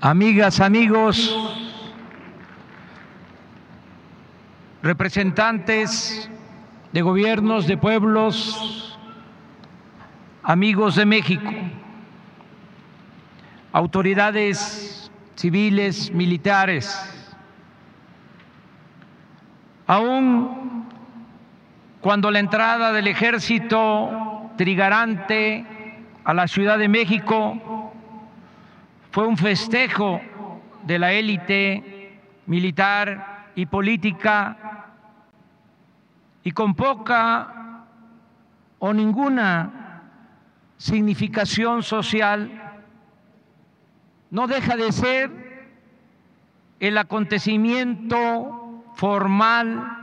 amigas, amigos, representantes de gobiernos de pueblos, amigos de México, autoridades civiles, militares, aún cuando la entrada del ejército trigarante a la Ciudad de México fue un festejo de la élite militar y política y con poca o ninguna significación social, no deja de ser el acontecimiento formal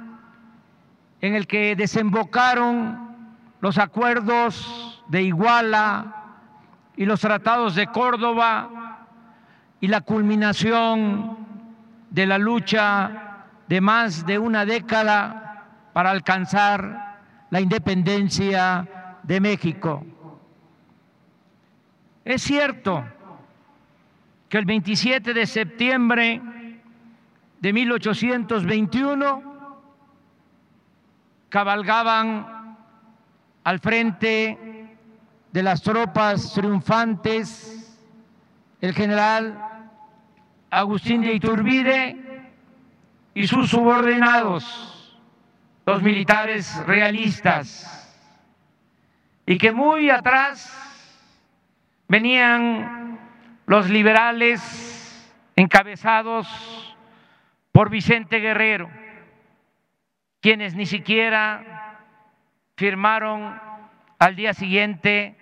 en el que desembocaron los acuerdos de Iguala y los tratados de Córdoba y la culminación de la lucha de más de una década para alcanzar la independencia de México. Es cierto que el 27 de septiembre de 1821 cabalgaban al frente de las tropas triunfantes el general Agustín de Iturbide y sus subordinados, los militares realistas, y que muy atrás venían los liberales encabezados por Vicente Guerrero, quienes ni siquiera firmaron al día siguiente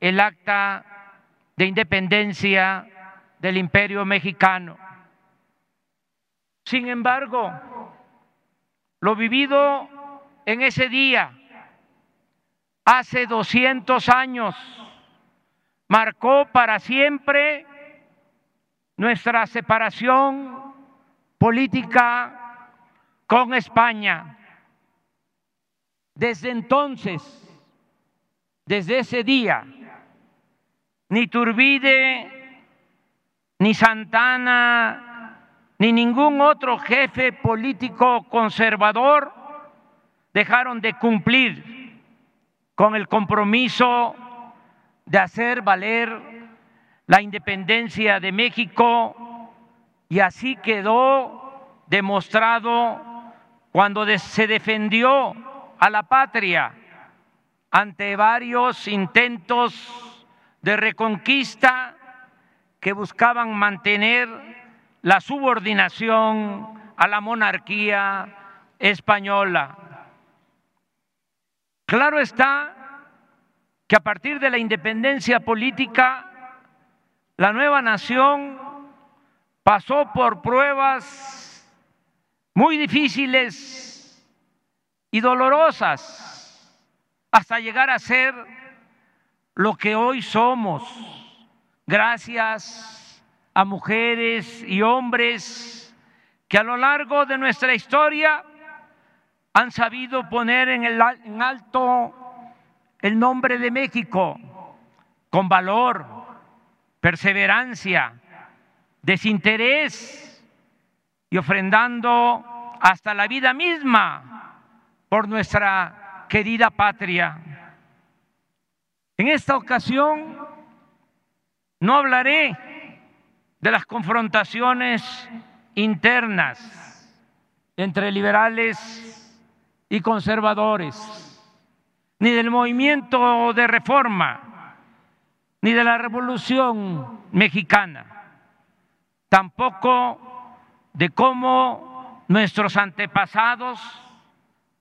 el acta de independencia del imperio mexicano. Sin embargo, lo vivido en ese día, hace 200 años, marcó para siempre nuestra separación política con España. Desde entonces, desde ese día, ni Turbide, ni Santana, ni ningún otro jefe político conservador dejaron de cumplir con el compromiso de hacer valer la independencia de México y así quedó demostrado cuando se defendió a la patria ante varios intentos de reconquista que buscaban mantener la subordinación a la monarquía española. Claro está que a partir de la independencia política, la nueva nación pasó por pruebas muy difíciles y dolorosas hasta llegar a ser lo que hoy somos, gracias a mujeres y hombres que a lo largo de nuestra historia han sabido poner en, alto el nombre de México con valor, perseverancia, desinterés y ofrendando hasta la vida misma por nuestra querida patria. En esta ocasión no hablaré de las confrontaciones internas entre liberales y conservadores ni del movimiento de reforma, ni de la revolución mexicana, tampoco de cómo nuestros antepasados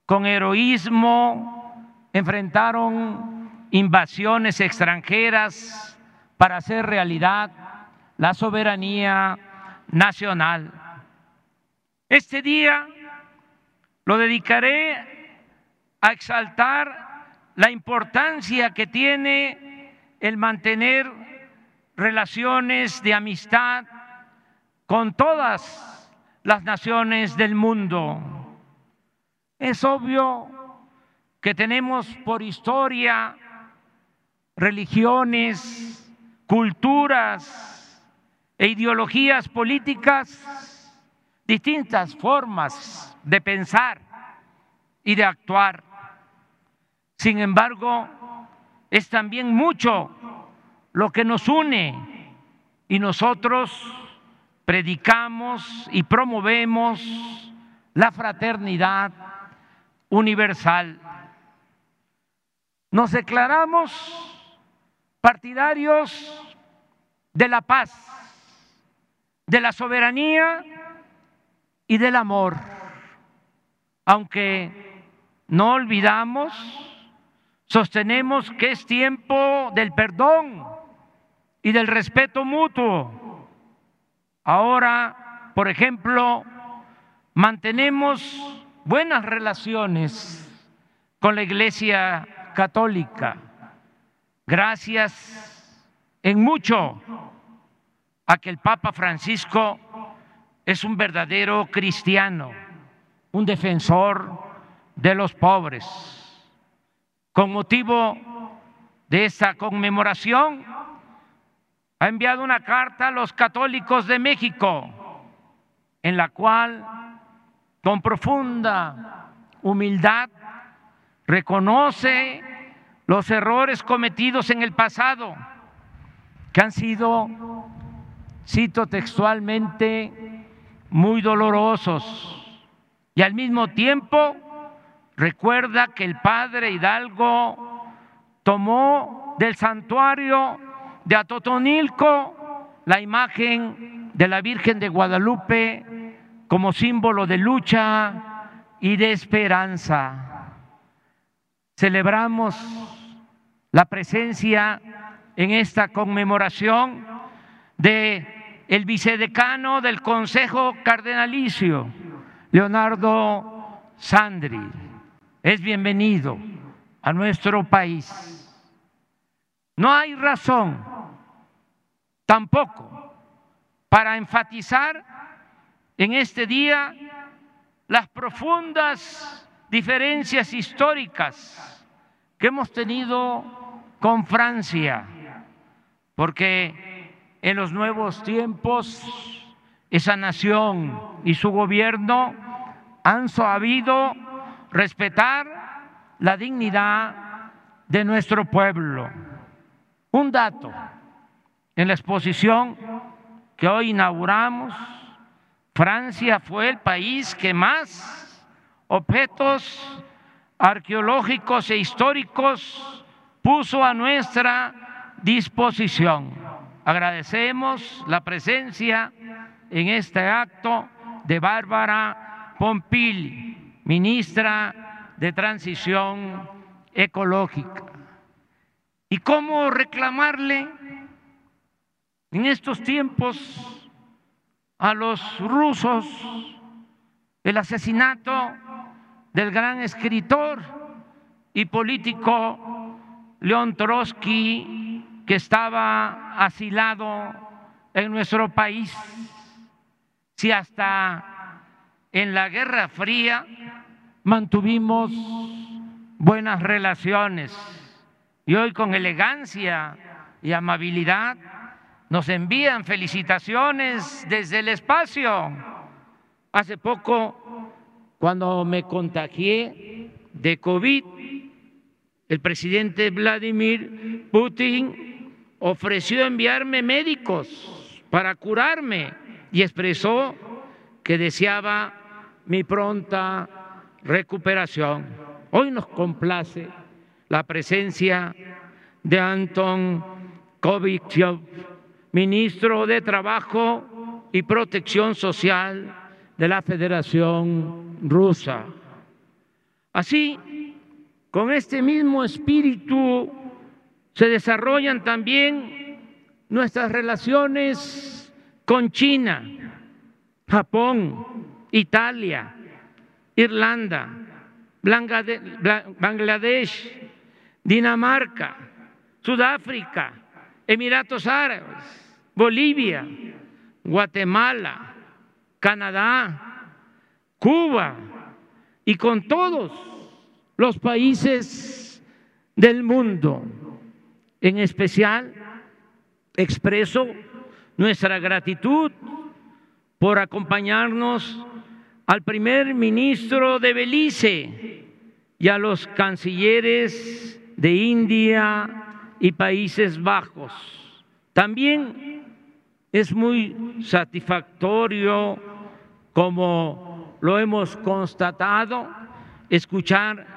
con heroísmo enfrentaron invasiones extranjeras para hacer realidad la soberanía nacional. Este día lo dedicaré a exaltar la importancia que tiene el mantener relaciones de amistad con todas las naciones del mundo. Es obvio que tenemos por historia religiones, culturas e ideologías políticas, distintas formas de pensar y de actuar. Sin embargo, es también mucho lo que nos une y nosotros predicamos y promovemos la fraternidad universal. Nos declaramos partidarios de la paz, de la soberanía y del amor, aunque no olvidamos, sostenemos que es tiempo del perdón y del respeto mutuo. Ahora, por ejemplo, mantenemos buenas relaciones con la Iglesia Católica, gracias en mucho a que el Papa Francisco es un verdadero cristiano, un defensor de los pobres. Con motivo de esta conmemoración, ha enviado una carta a los católicos de México, en la cual, con profunda humildad, reconoce los errores cometidos en el pasado que han sido, cito textualmente, muy dolorosos. Y al mismo tiempo recuerda que el padre Hidalgo tomó del santuario de Atotonilco la imagen de la Virgen de Guadalupe como símbolo de lucha y de esperanza. Celebramos la presencia en esta conmemoración de el vicedecano del Consejo Cardenalicio, Leonardo Sandri. Es bienvenido a nuestro país. No hay razón tampoco para enfatizar en este día las profundas diferencias históricas que hemos tenido con Francia porque en los nuevos tiempos esa nación y su gobierno han sabido respetar la dignidad de nuestro pueblo. Un dato, en la exposición que hoy inauguramos, Francia fue el país que más objetos arqueológicos e históricos puso a nuestra disposición. Agradecemos la presencia en este acto de Bárbara Pompili, ministra de Transición Ecológica. ¿Y cómo reclamarle en estos tiempos a los rusos el asesinato del gran escritor y político León Trotsky que estaba asilado en nuestro país, si hasta en la Guerra Fría mantuvimos buenas relaciones y hoy con elegancia y amabilidad nos envían felicitaciones desde el espacio. Hace poco, cuando me contagié de COVID, el presidente Vladimir Putin ofreció enviarme médicos para curarme y expresó que deseaba mi pronta recuperación. Hoy nos complace la presencia de Anton Kovichov, ministro de Trabajo y Protección Social de la Federación Rusa. Así, con este mismo espíritu se desarrollan también nuestras relaciones con China, Japón, Italia, Irlanda, Bangladesh, Dinamarca, Sudáfrica, Emiratos Árabes, Bolivia, Guatemala, Canadá, Cuba y con todos los países del mundo en especial, expreso nuestra gratitud por acompañarnos al primer ministro de Belice y a los cancilleres de India y Países Bajos. También es muy satisfactorio, como lo hemos constatado, escuchar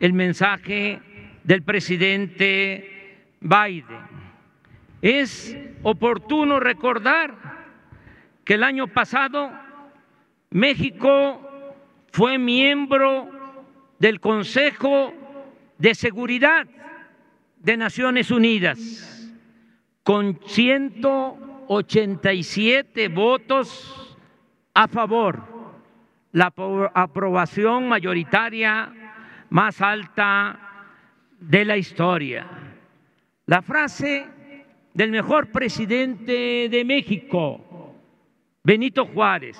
el mensaje del presidente Biden. Es oportuno recordar que el año pasado México fue miembro del Consejo de Seguridad de Naciones Unidas con 187 votos a favor, la aprobación mayoritaria más alta de la historia. La frase del mejor presidente de México, Benito Juárez,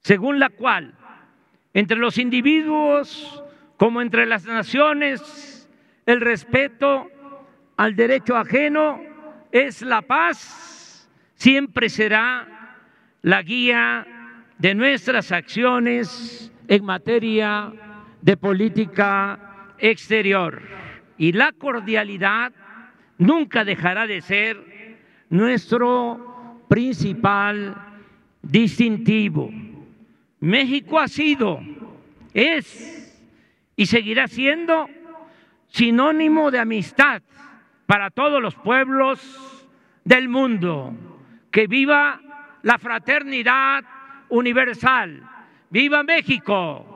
según la cual entre los individuos como entre las naciones el respeto al derecho ajeno es la paz, siempre será la guía de nuestras acciones en materia de política exterior. Y la cordialidad nunca dejará de ser nuestro principal distintivo. México ha sido, es y seguirá siendo sinónimo de amistad para todos los pueblos del mundo. Que viva la fraternidad universal. ¡Viva México!